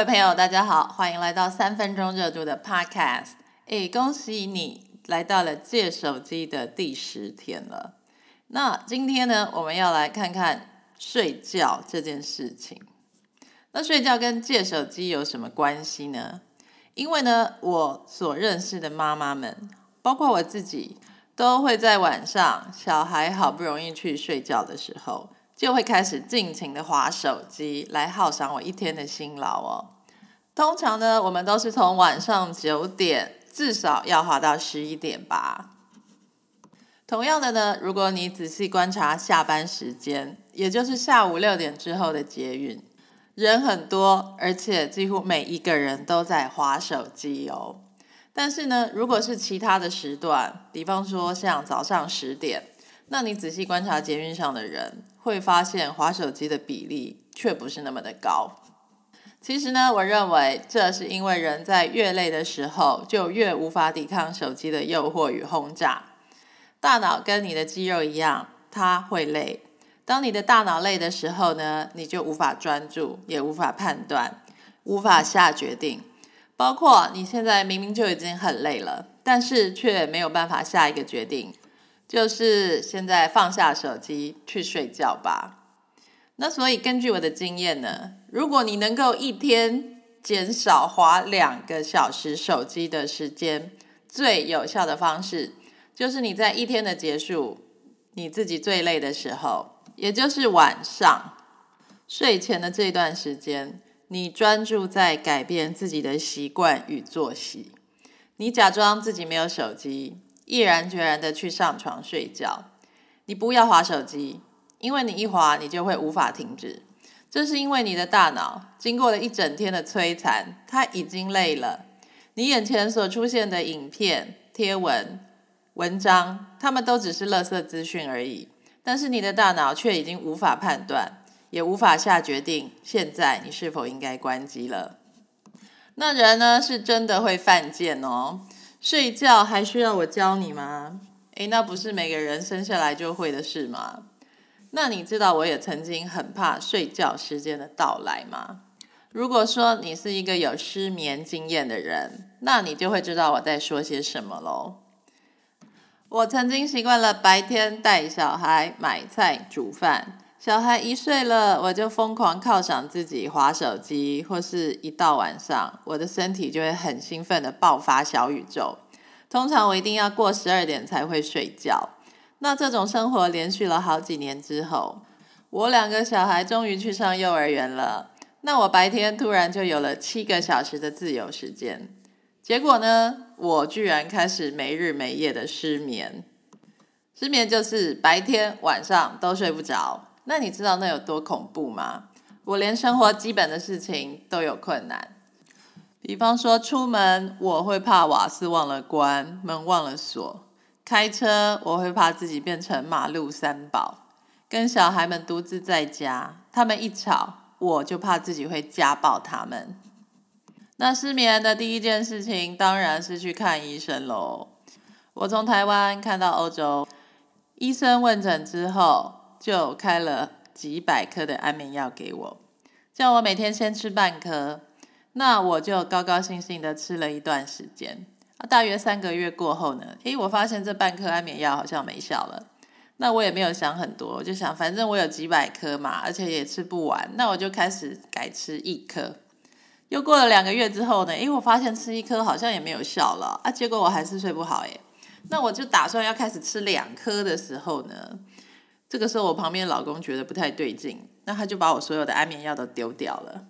各位朋友，大家好，欢迎来到三分钟热度的 Podcast。诶，恭喜你来到了借手机的第十天了。那今天呢，我们要来看看睡觉这件事情。那睡觉跟借手机有什么关系呢？因为呢，我所认识的妈妈们，包括我自己，都会在晚上小孩好不容易去睡觉的时候。就会开始尽情的划手机，来犒赏我一天的辛劳哦。通常呢，我们都是从晚上九点至少要划到十一点吧。同样的呢，如果你仔细观察下班时间，也就是下午六点之后的捷运，人很多，而且几乎每一个人都在划手机哦。但是呢，如果是其他的时段，比方说像早上十点。那你仔细观察捷运上的人，会发现滑手机的比例却不是那么的高。其实呢，我认为这是因为人在越累的时候，就越无法抵抗手机的诱惑与轰炸。大脑跟你的肌肉一样，它会累。当你的大脑累的时候呢，你就无法专注，也无法判断，无法下决定。包括你现在明明就已经很累了，但是却没有办法下一个决定。就是现在放下手机去睡觉吧。那所以根据我的经验呢，如果你能够一天减少花两个小时手机的时间，最有效的方式就是你在一天的结束，你自己最累的时候，也就是晚上睡前的这段时间，你专注在改变自己的习惯与作息，你假装自己没有手机。毅然决然的去上床睡觉，你不要划手机，因为你一划，你就会无法停止。这是因为你的大脑经过了一整天的摧残，它已经累了。你眼前所出现的影片、贴文、文章，它们都只是垃圾资讯而已。但是你的大脑却已经无法判断，也无法下决定，现在你是否应该关机了？那人呢，是真的会犯贱哦。睡觉还需要我教你吗？诶，那不是每个人生下来就会的事吗？那你知道我也曾经很怕睡觉时间的到来吗？如果说你是一个有失眠经验的人，那你就会知道我在说些什么喽。我曾经习惯了白天带小孩买菜煮饭。小孩一睡了，我就疯狂犒赏自己，划手机，或是一到晚上，我的身体就会很兴奋的爆发小宇宙。通常我一定要过十二点才会睡觉。那这种生活连续了好几年之后，我两个小孩终于去上幼儿园了。那我白天突然就有了七个小时的自由时间。结果呢，我居然开始没日没夜的失眠。失眠就是白天晚上都睡不着。那你知道那有多恐怖吗？我连生活基本的事情都有困难，比方说出门我会怕瓦斯忘了关，门忘了锁；开车我会怕自己变成马路三宝；跟小孩们独自在家，他们一吵我就怕自己会家暴他们。那失眠的第一件事情当然是去看医生喽。我从台湾看到欧洲，医生问诊之后。就开了几百颗的安眠药给我，叫我每天先吃半颗。那我就高高兴兴的吃了一段时间。大约三个月过后呢，诶，我发现这半颗安眠药好像没效了。那我也没有想很多，我就想反正我有几百颗嘛，而且也吃不完，那我就开始改吃一颗。又过了两个月之后呢，诶，我发现吃一颗好像也没有效了啊，结果我还是睡不好诶。那我就打算要开始吃两颗的时候呢。这个时候，我旁边老公觉得不太对劲，那他就把我所有的安眠药都丢掉了。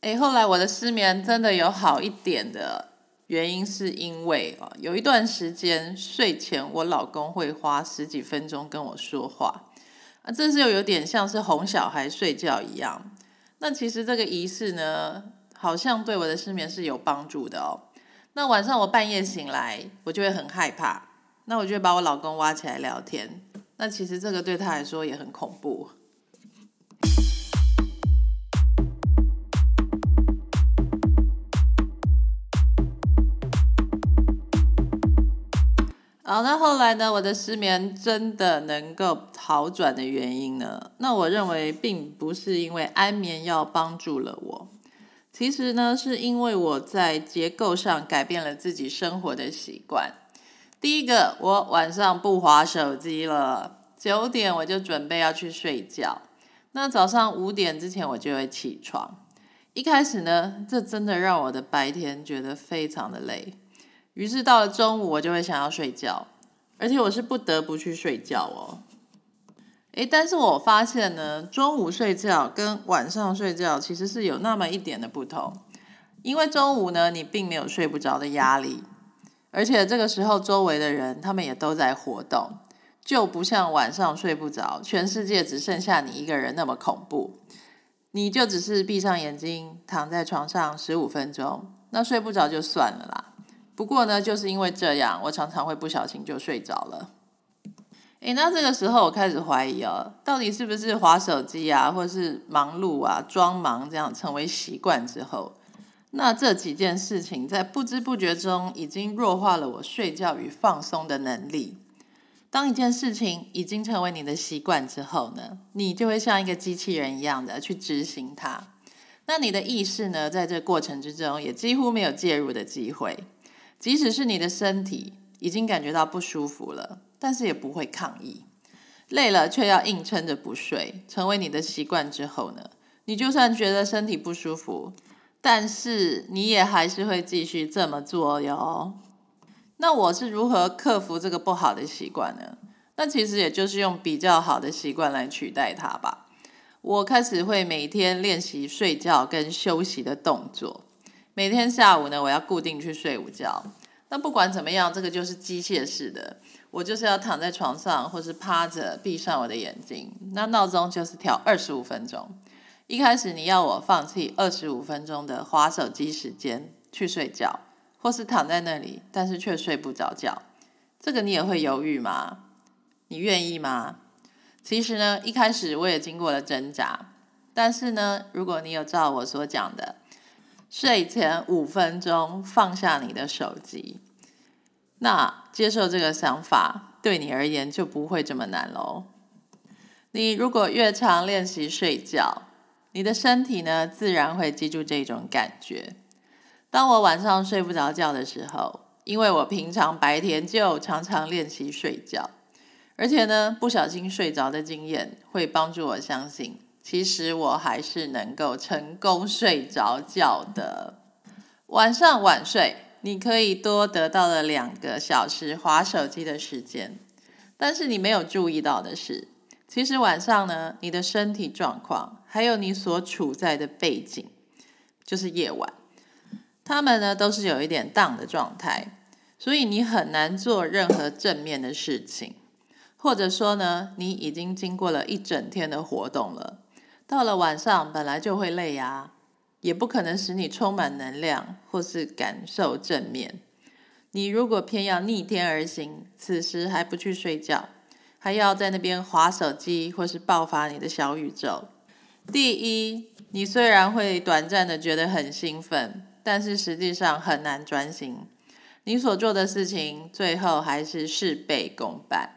哎，后来我的失眠真的有好一点的原因，是因为啊，有一段时间睡前我老公会花十几分钟跟我说话，啊，这是又有点像是哄小孩睡觉一样。那其实这个仪式呢，好像对我的失眠是有帮助的哦。那晚上我半夜醒来，我就会很害怕。那我就把我老公挖起来聊天，那其实这个对他来说也很恐怖。好，那后来呢？我的失眠真的能够好转的原因呢？那我认为并不是因为安眠药帮助了我，其实呢，是因为我在结构上改变了自己生活的习惯。第一个，我晚上不划手机了，九点我就准备要去睡觉。那早上五点之前我就会起床。一开始呢，这真的让我的白天觉得非常的累。于是到了中午，我就会想要睡觉，而且我是不得不去睡觉哦。诶，但是我发现呢，中午睡觉跟晚上睡觉其实是有那么一点的不同。因为中午呢，你并没有睡不着的压力，而且这个时候周围的人他们也都在活动，就不像晚上睡不着，全世界只剩下你一个人那么恐怖。你就只是闭上眼睛躺在床上十五分钟，那睡不着就算了啦。不过呢，就是因为这样，我常常会不小心就睡着了。诶，那这个时候我开始怀疑哦，到底是不是划手机啊，或是忙碌啊、装忙这样成为习惯之后，那这几件事情在不知不觉中已经弱化了我睡觉与放松的能力。当一件事情已经成为你的习惯之后呢，你就会像一个机器人一样的去执行它。那你的意识呢，在这过程之中也几乎没有介入的机会。即使是你的身体已经感觉到不舒服了，但是也不会抗议。累了却要硬撑着不睡，成为你的习惯之后呢，你就算觉得身体不舒服，但是你也还是会继续这么做哟。那我是如何克服这个不好的习惯呢？那其实也就是用比较好的习惯来取代它吧。我开始会每天练习睡觉跟休息的动作。每天下午呢，我要固定去睡午觉。那不管怎么样，这个就是机械式的，我就是要躺在床上或是趴着，闭上我的眼睛。那闹钟就是调二十五分钟。一开始你要我放弃二十五分钟的划手机时间去睡觉，或是躺在那里，但是却睡不着觉，这个你也会犹豫吗？你愿意吗？其实呢，一开始我也经过了挣扎，但是呢，如果你有照我所讲的。睡前五分钟放下你的手机，那接受这个想法对你而言就不会这么难喽。你如果越常练习睡觉，你的身体呢自然会记住这种感觉。当我晚上睡不着觉的时候，因为我平常白天就常常练习睡觉，而且呢不小心睡着的经验会帮助我相信。其实我还是能够成功睡着觉的。晚上晚睡，你可以多得到了两个小时划手机的时间。但是你没有注意到的是，其实晚上呢，你的身体状况，还有你所处在的背景，就是夜晚，他们呢都是有一点荡的状态，所以你很难做任何正面的事情，或者说呢，你已经经过了一整天的活动了。到了晚上，本来就会累呀，也不可能使你充满能量或是感受正面。你如果偏要逆天而行，此时还不去睡觉，还要在那边划手机或是爆发你的小宇宙。第一，你虽然会短暂的觉得很兴奋，但是实际上很难专心。你所做的事情最后还是事倍功半。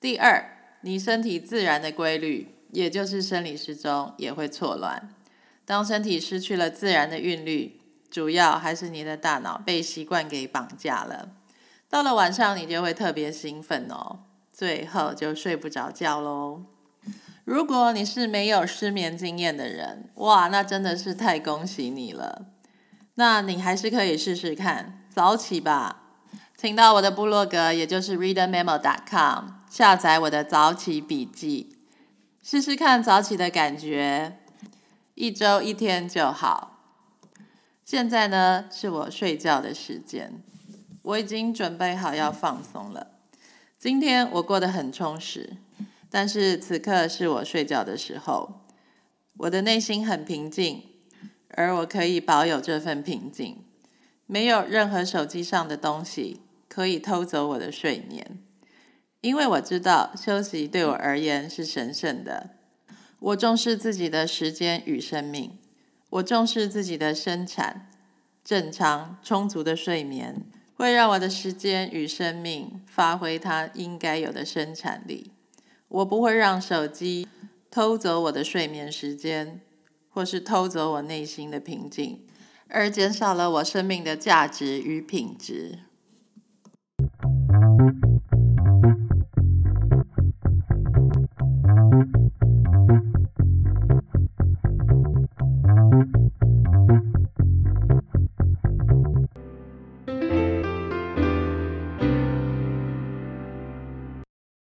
第二，你身体自然的规律。也就是生理时钟也会错乱。当身体失去了自然的韵律，主要还是你的大脑被习惯给绑架了。到了晚上，你就会特别兴奋哦，最后就睡不着觉喽。如果你是没有失眠经验的人，哇，那真的是太恭喜你了。那你还是可以试试看，早起吧，请到我的部落格，也就是 readermemo.com，下载我的早起笔记。试试看早起的感觉，一周一天就好。现在呢，是我睡觉的时间，我已经准备好要放松了。今天我过得很充实，但是此刻是我睡觉的时候，我的内心很平静，而我可以保有这份平静，没有任何手机上的东西可以偷走我的睡眠。因为我知道休息对我而言是神圣的，我重视自己的时间与生命，我重视自己的生产，正常充足的睡眠会让我的时间与生命发挥它应该有的生产力。我不会让手机偷走我的睡眠时间，或是偷走我内心的平静，而减少了我生命的价值与品质。